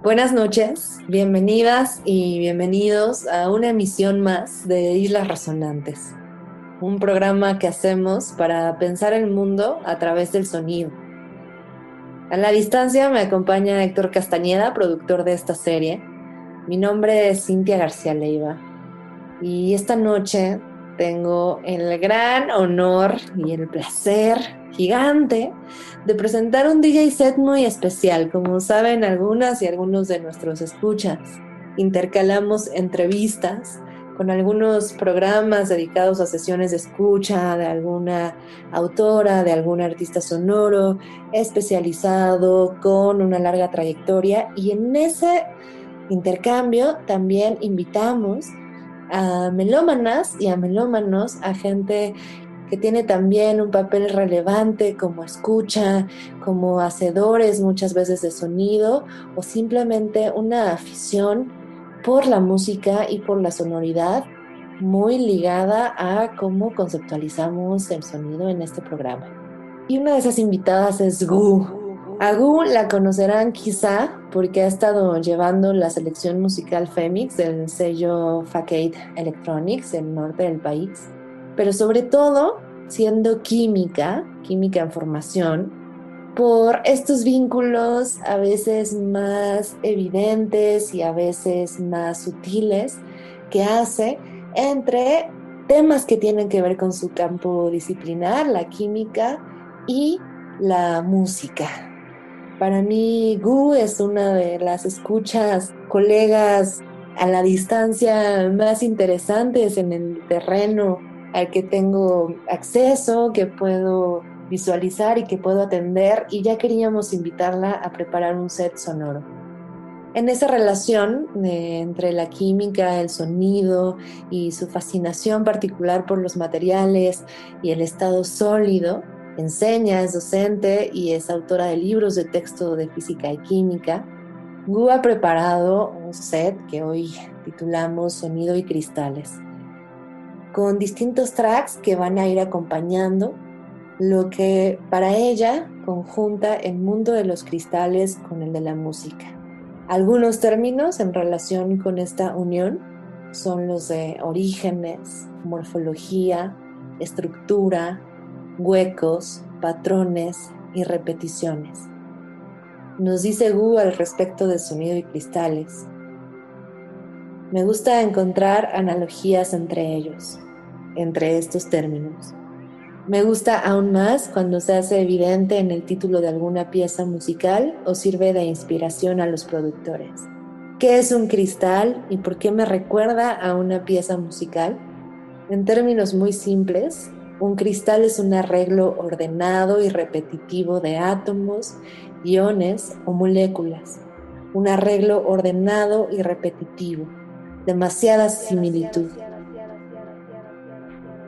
Buenas noches, bienvenidas y bienvenidos a una emisión más de Islas Resonantes, un programa que hacemos para pensar el mundo a través del sonido. A la distancia me acompaña Héctor Castañeda, productor de esta serie. Mi nombre es Cintia García Leiva y esta noche tengo el gran honor y el placer gigante de presentar un DJ set muy especial. Como saben algunas y algunos de nuestros escuchas, intercalamos entrevistas con algunos programas dedicados a sesiones de escucha de alguna autora, de algún artista sonoro especializado con una larga trayectoria y en ese intercambio también invitamos a melómanas y a melómanos, a gente que tiene también un papel relevante como escucha, como hacedores muchas veces de sonido o simplemente una afición por la música y por la sonoridad muy ligada a cómo conceptualizamos el sonido en este programa. Y una de esas invitadas es Gu. A Gu la conocerán quizá porque ha estado llevando la selección musical Femix del sello Facade Electronics en el norte del país pero sobre todo siendo química, química en formación, por estos vínculos a veces más evidentes y a veces más sutiles que hace entre temas que tienen que ver con su campo disciplinar, la química y la música. Para mí, Gu es una de las escuchas, colegas a la distancia más interesantes en el terreno al que tengo acceso, que puedo visualizar y que puedo atender y ya queríamos invitarla a preparar un set sonoro. En esa relación entre la química, el sonido y su fascinación particular por los materiales y el estado sólido, enseña, es docente y es autora de libros de texto de física y química. Gu ha preparado un set que hoy titulamos Sonido y Cristales con distintos tracks que van a ir acompañando lo que para ella conjunta el mundo de los cristales con el de la música. Algunos términos en relación con esta unión son los de orígenes, morfología, estructura, huecos, patrones y repeticiones. Nos dice Gu al respecto de sonido y cristales. Me gusta encontrar analogías entre ellos entre estos términos. Me gusta aún más cuando se hace evidente en el título de alguna pieza musical o sirve de inspiración a los productores. ¿Qué es un cristal y por qué me recuerda a una pieza musical? En términos muy simples, un cristal es un arreglo ordenado y repetitivo de átomos, iones o moléculas. Un arreglo ordenado y repetitivo. Demasiada similitud.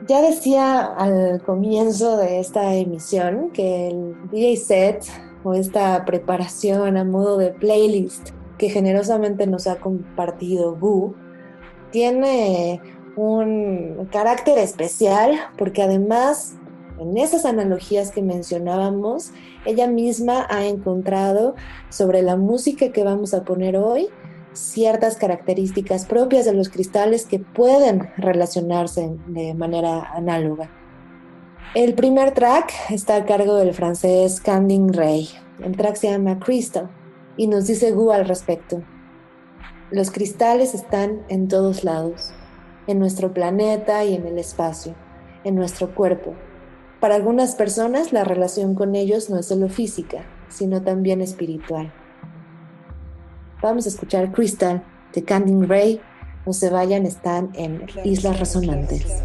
Ya decía al comienzo de esta emisión que el DJ set o esta preparación a modo de playlist que generosamente nos ha compartido Gu tiene un carácter especial porque además en esas analogías que mencionábamos, ella misma ha encontrado sobre la música que vamos a poner hoy ciertas características propias de los cristales que pueden relacionarse de manera análoga. El primer track está a cargo del francés Canding Ray. El track se llama Crystal y nos dice Gu al respecto. Los cristales están en todos lados, en nuestro planeta y en el espacio, en nuestro cuerpo. Para algunas personas la relación con ellos no es solo física, sino también espiritual. Vamos a escuchar Crystal de Canding Ray. No se vayan, están en Islas Resonantes.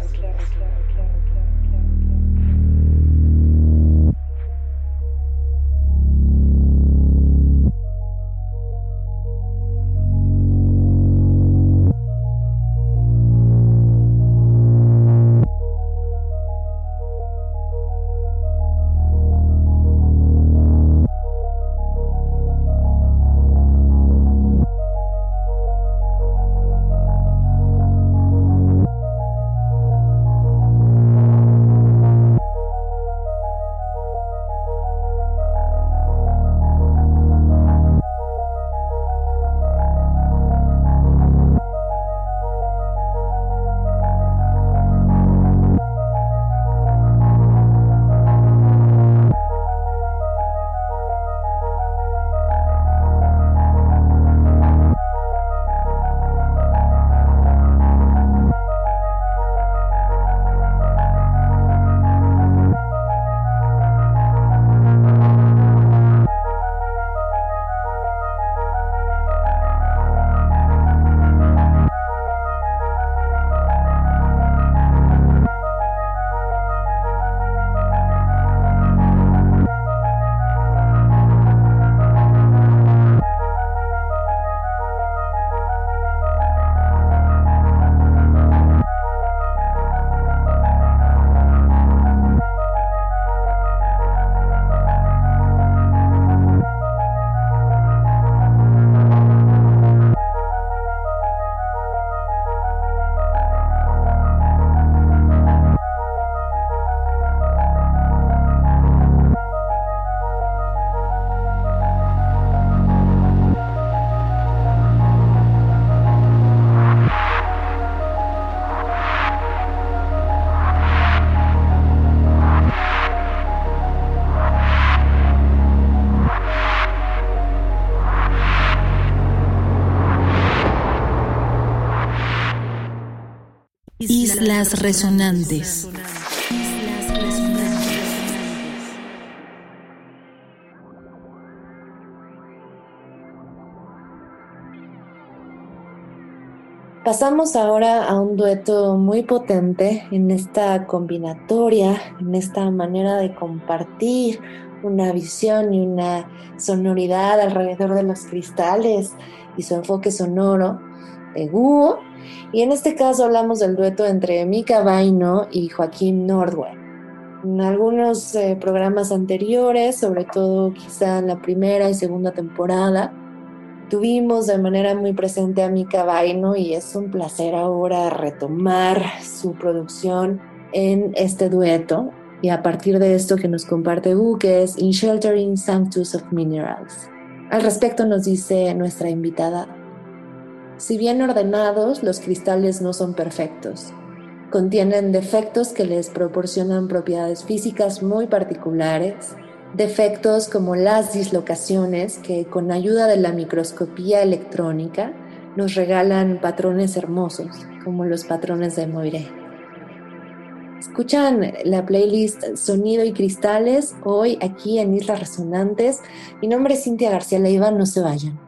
Resonantes. Pasamos ahora a un dueto muy potente en esta combinatoria, en esta manera de compartir una visión y una sonoridad alrededor de los cristales y su enfoque sonoro de Guo. Y en este caso hablamos del dueto entre Mika Vaino y Joaquín Nordwell. En algunos eh, programas anteriores, sobre todo quizá en la primera y segunda temporada, Tuvimos de manera muy presente a Mika Vaino y es un placer ahora retomar su producción en este dueto y a partir de esto que nos comparte U, que es In Sheltering Sanctus of Minerals. Al respecto nos dice nuestra invitada, si bien ordenados, los cristales no son perfectos. Contienen defectos que les proporcionan propiedades físicas muy particulares defectos como las dislocaciones que con ayuda de la microscopía electrónica nos regalan patrones hermosos, como los patrones de Moiré. Escuchan la playlist Sonido y Cristales hoy aquí en Islas Resonantes. Mi nombre es Cintia García Leiva, no se vayan.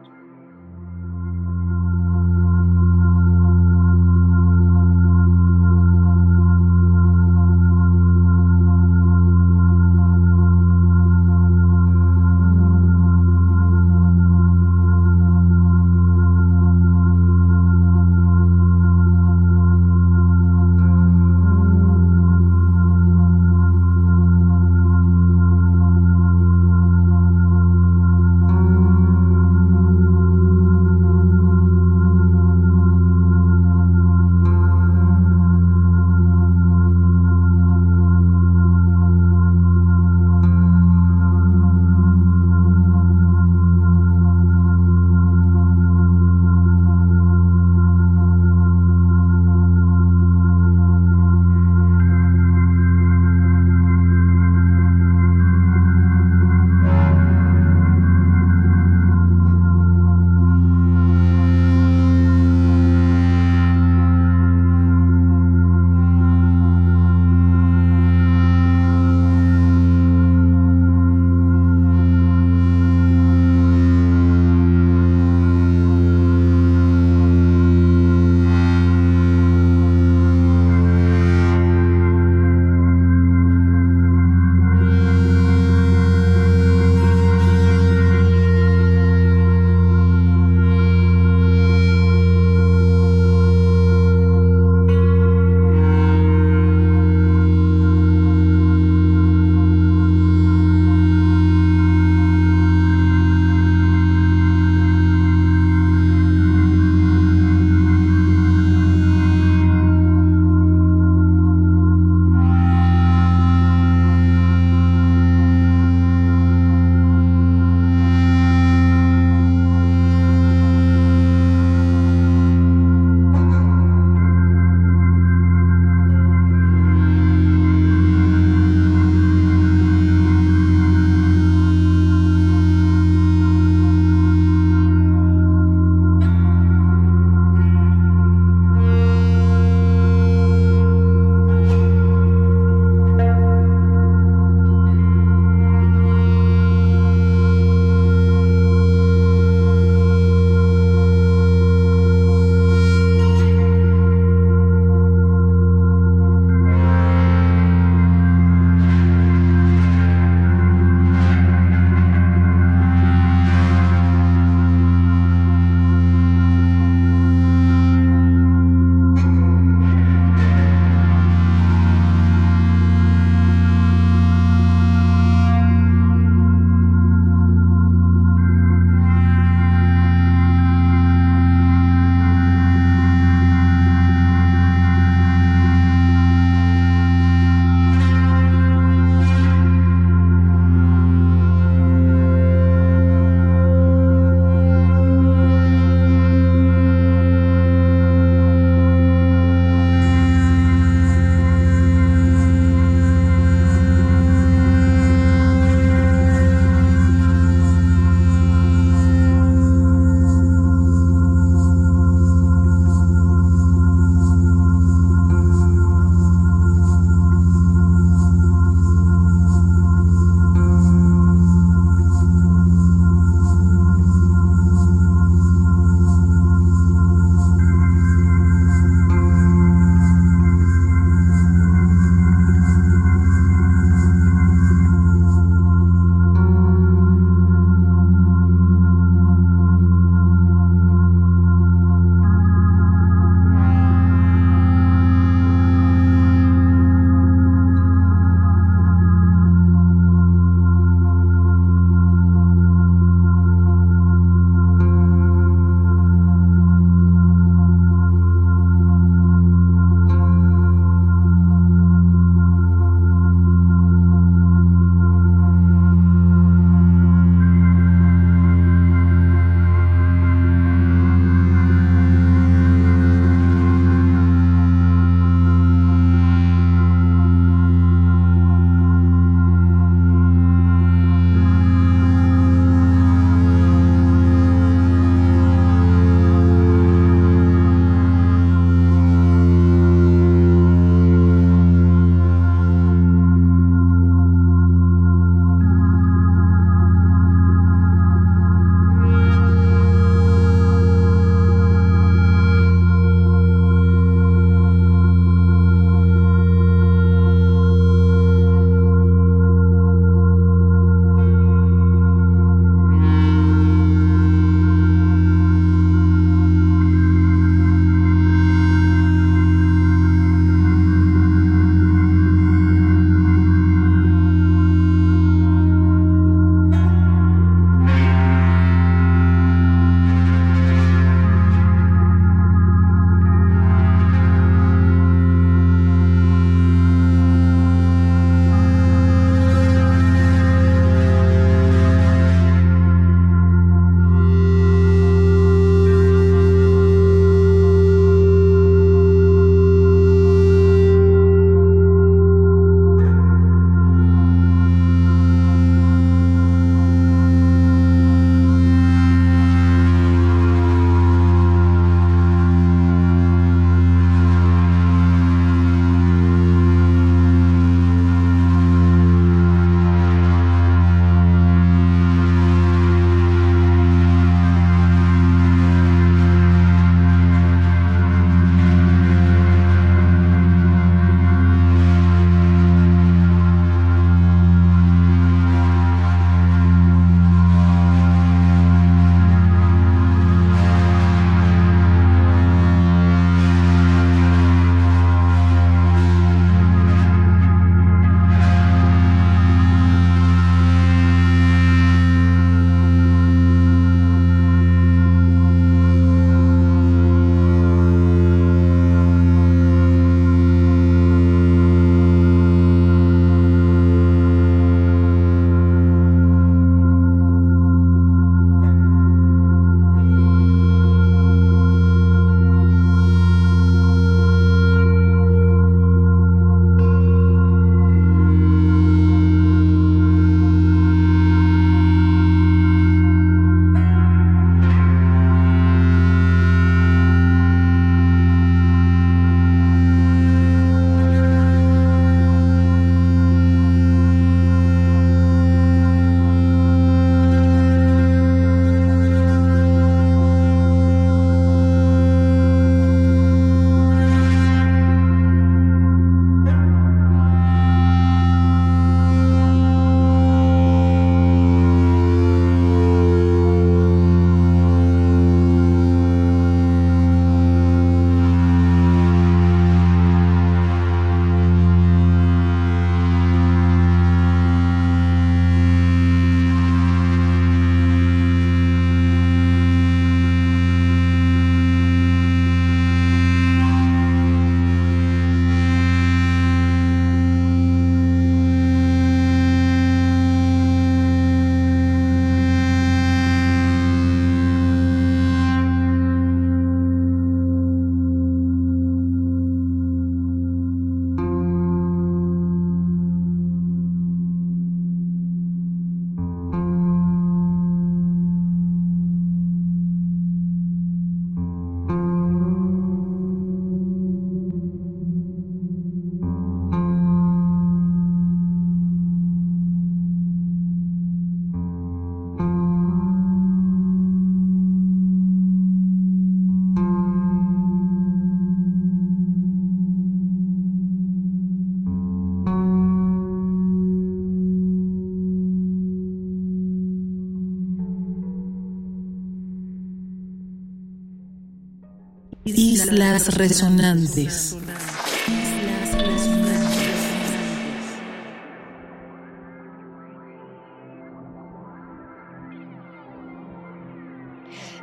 Resonantes.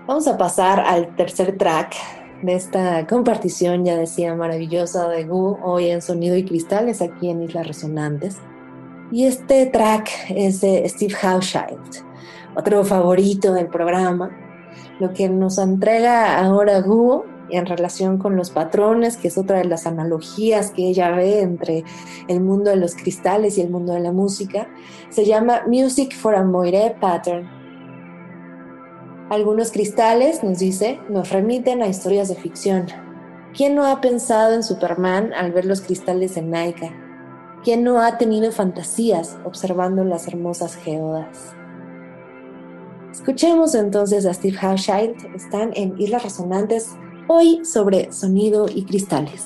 Vamos a pasar al tercer track de esta compartición, ya decía, maravillosa de Gu, hoy en Sonido y Cristales, aquí en Islas Resonantes. Y este track es de Steve Hauschild, otro favorito del programa, lo que nos entrega ahora Gu en relación con los patrones, que es otra de las analogías que ella ve entre el mundo de los cristales y el mundo de la música, se llama Music for a Moire Pattern. Algunos cristales, nos dice, nos remiten a historias de ficción. ¿Quién no ha pensado en Superman al ver los cristales en Naika? ¿Quién no ha tenido fantasías observando las hermosas geodas? Escuchemos entonces a Steve Hauschild. Están en Islas Resonantes hoy sobre sonido y cristales.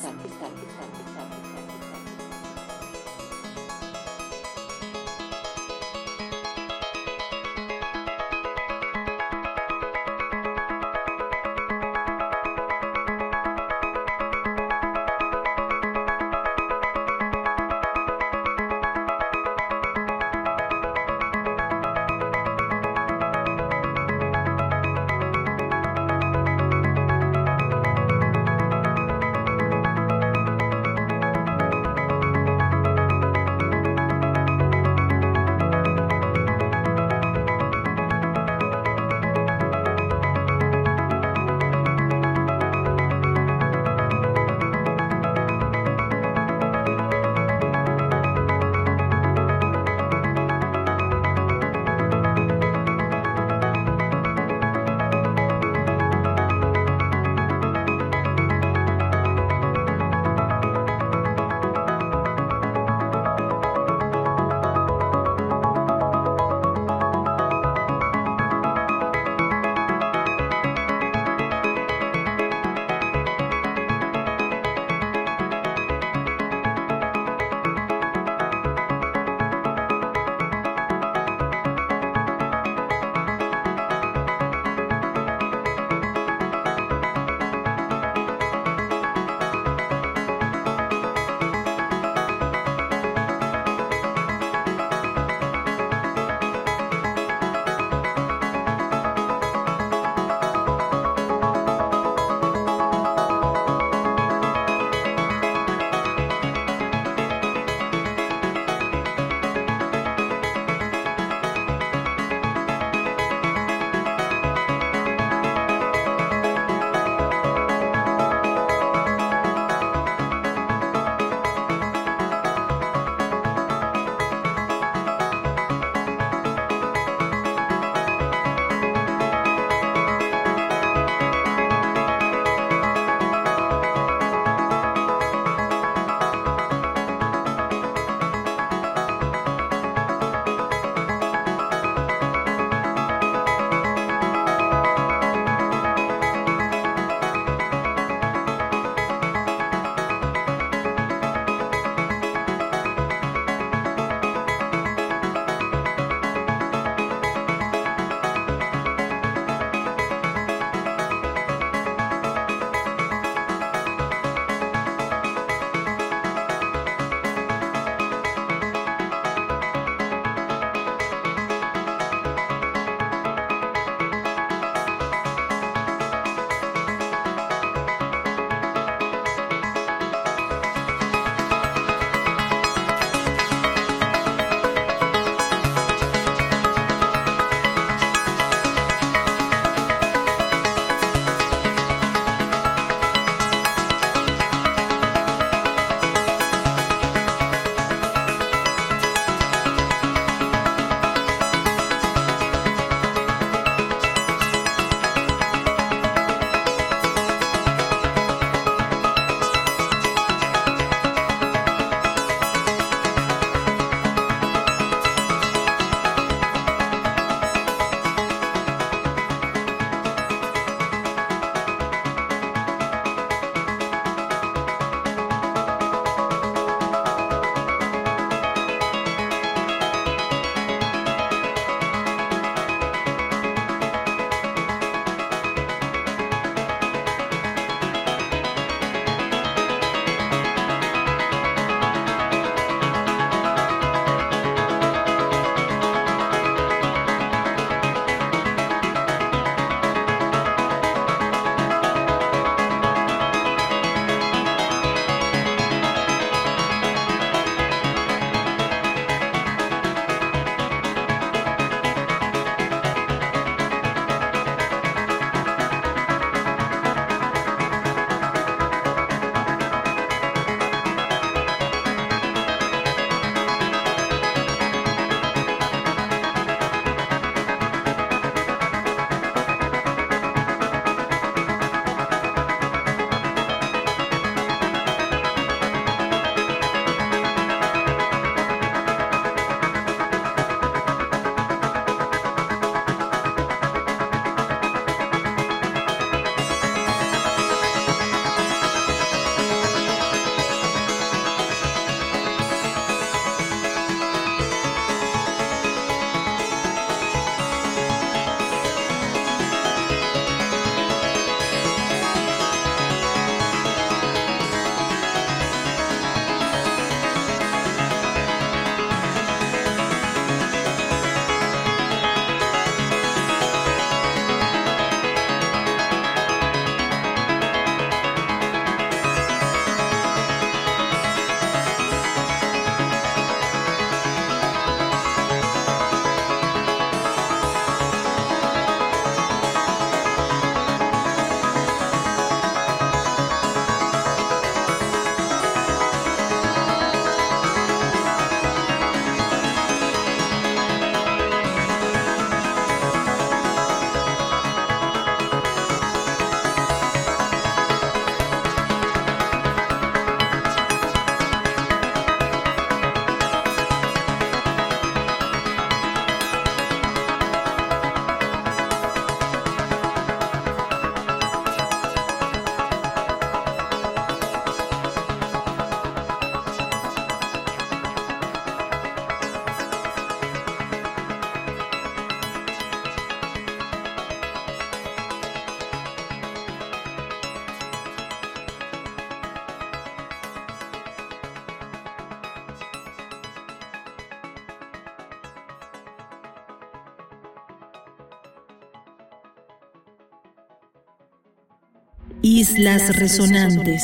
Islas Resonantes.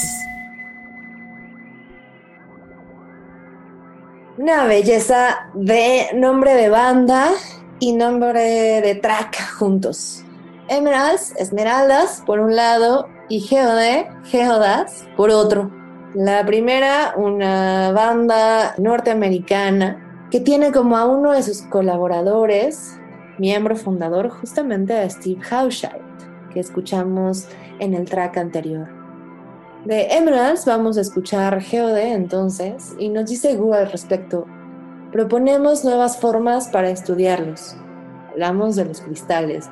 Una belleza de nombre de banda y nombre de track juntos. Emeralds, Esmeraldas, por un lado, y Geode, Geodas, por otro. La primera, una banda norteamericana que tiene como a uno de sus colaboradores, miembro fundador, justamente a Steve Hauschild, que escuchamos en el track anterior. De Emeralds vamos a escuchar Geode entonces y nos dice Gu al respecto. Proponemos nuevas formas para estudiarlos. Hablamos de los cristales.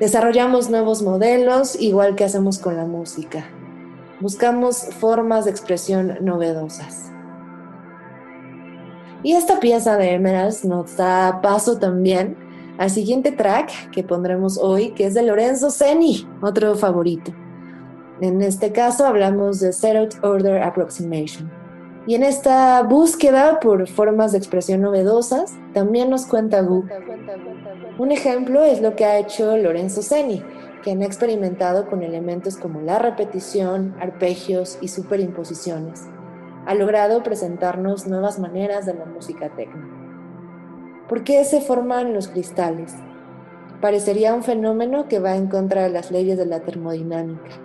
Desarrollamos nuevos modelos igual que hacemos con la música. Buscamos formas de expresión novedosas. Y esta pieza de Emeralds nos da paso también al siguiente track que pondremos hoy, que es de Lorenzo Seni, otro favorito. En este caso hablamos de Zeroth Order Approximation. Y en esta búsqueda por formas de expresión novedosas, también nos cuenta Gu. Un ejemplo es lo que ha hecho Lorenzo Seni, quien ha experimentado con elementos como la repetición, arpegios y superimposiciones. Ha logrado presentarnos nuevas maneras de la música técnica. ¿Por qué se forman los cristales? Parecería un fenómeno que va en contra de las leyes de la termodinámica.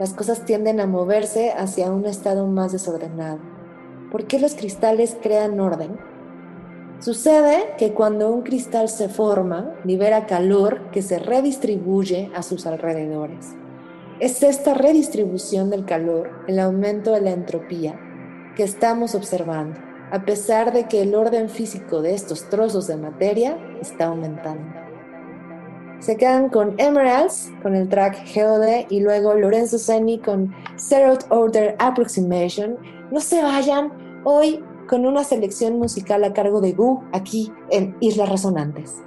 Las cosas tienden a moverse hacia un estado más desordenado. ¿Por qué los cristales crean orden? Sucede que cuando un cristal se forma, libera calor que se redistribuye a sus alrededores. Es esta redistribución del calor, el aumento de la entropía, que estamos observando a pesar de que el orden físico de estos trozos de materia está aumentando. Se quedan con Emeralds, con el track Geode, y luego Lorenzo Seni con Zeroth Order Approximation. No se vayan hoy con una selección musical a cargo de Gu aquí en Islas Resonantes.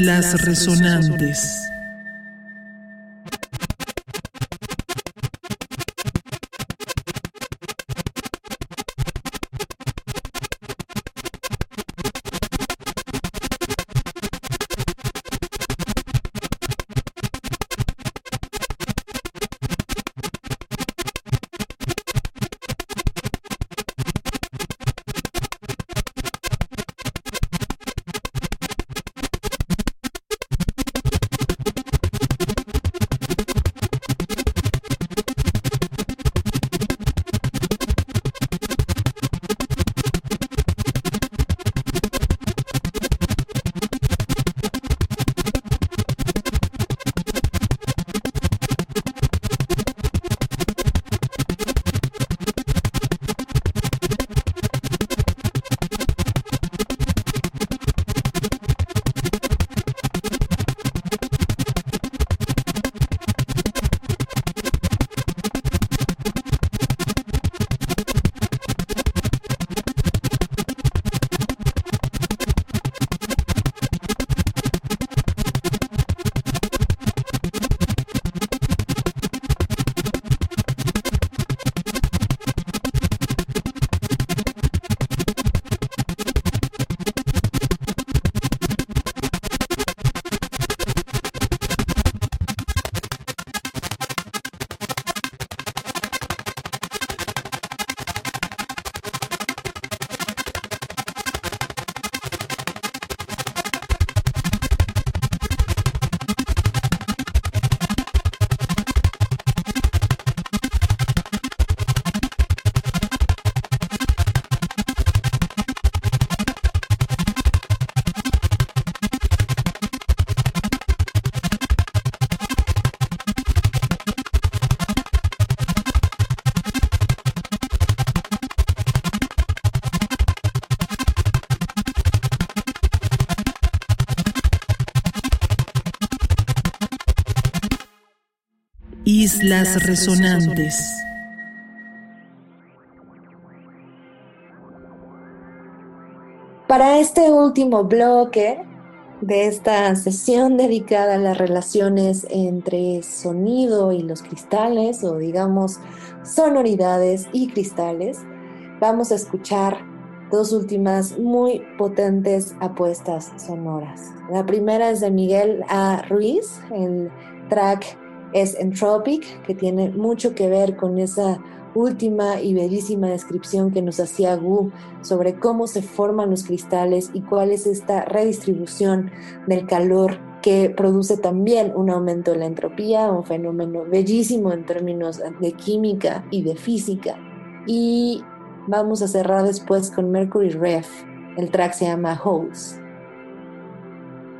Islas Resonantes. Islas Resonantes. Para este último bloque de esta sesión dedicada a las relaciones entre sonido y los cristales, o digamos sonoridades y cristales, vamos a escuchar dos últimas muy potentes apuestas sonoras. La primera es de Miguel A. Ruiz, el track es Entropic, que tiene mucho que ver con esa última y bellísima descripción que nos hacía Gu sobre cómo se forman los cristales y cuál es esta redistribución del calor que produce también un aumento de la entropía, un fenómeno bellísimo en términos de química y de física. Y vamos a cerrar después con Mercury Ref, el track se llama Holes.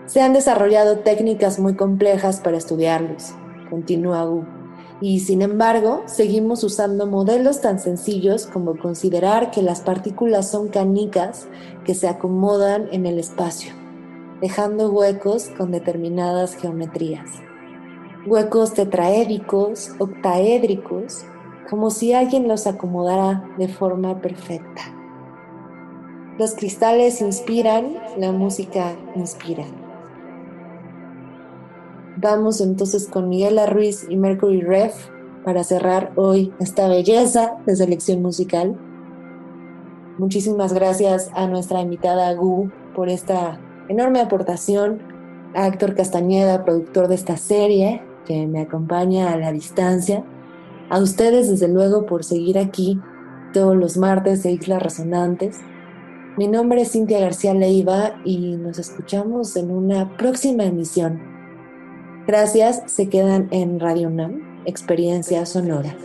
Se han desarrollado técnicas muy complejas para estudiarlos continúa Gu. Y sin embargo, seguimos usando modelos tan sencillos como considerar que las partículas son canicas que se acomodan en el espacio, dejando huecos con determinadas geometrías. Huecos tetraédricos, octaédricos, como si alguien los acomodara de forma perfecta. Los cristales inspiran, la música inspira. Vamos entonces con Miguel Ruiz y Mercury Ref para cerrar hoy esta belleza de selección musical. Muchísimas gracias a nuestra invitada Gu por esta enorme aportación, a Héctor Castañeda, productor de esta serie, que me acompaña a la distancia, a ustedes desde luego por seguir aquí todos los martes de Islas Resonantes. Mi nombre es Cintia García Leiva y nos escuchamos en una próxima emisión. Gracias, se quedan en Radio NAM, Experiencia Sonora.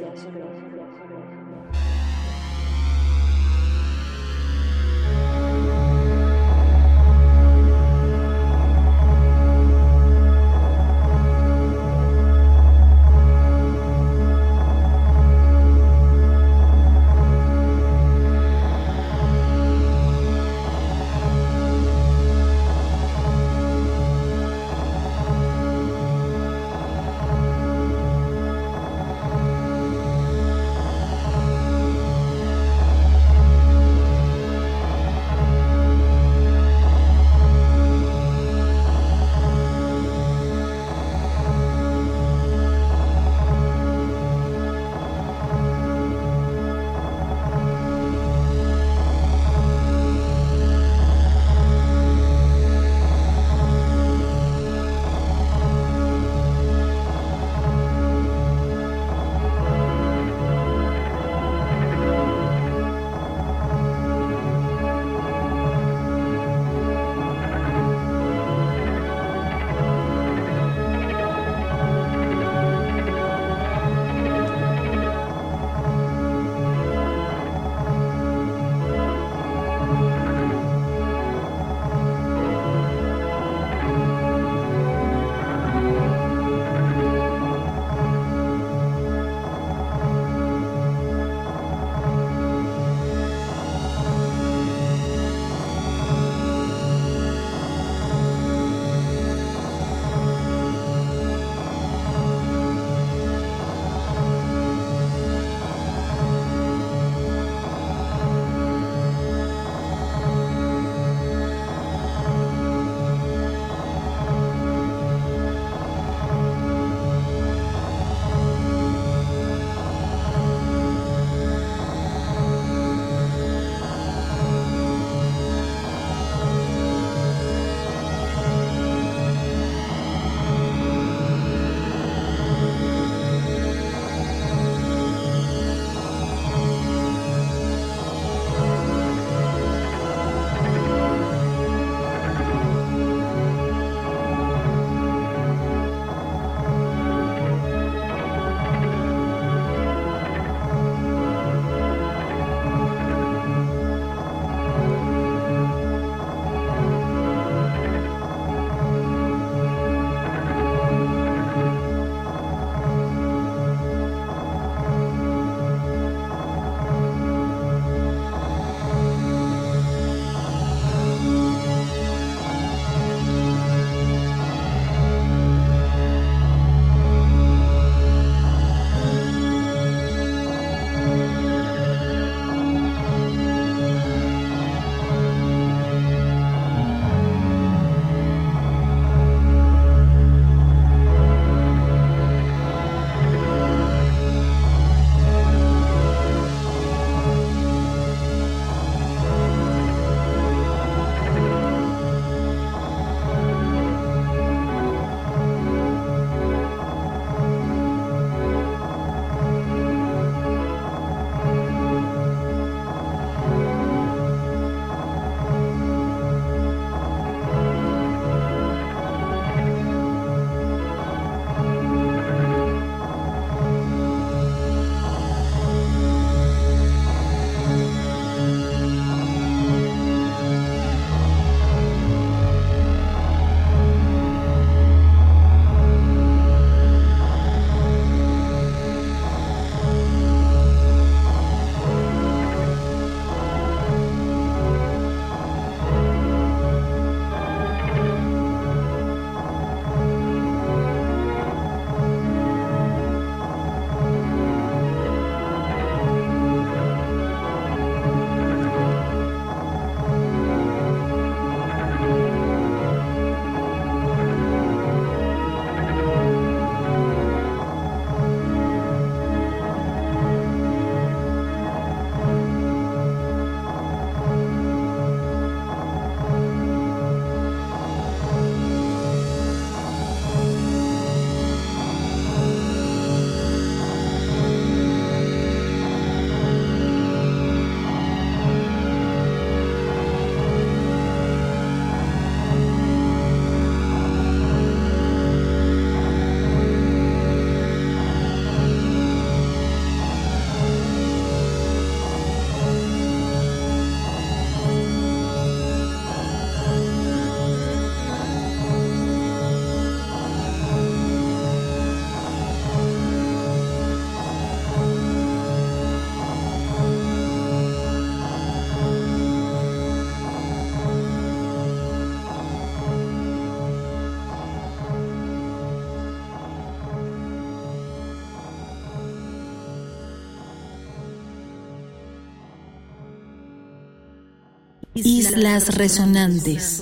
Islas Resonantes.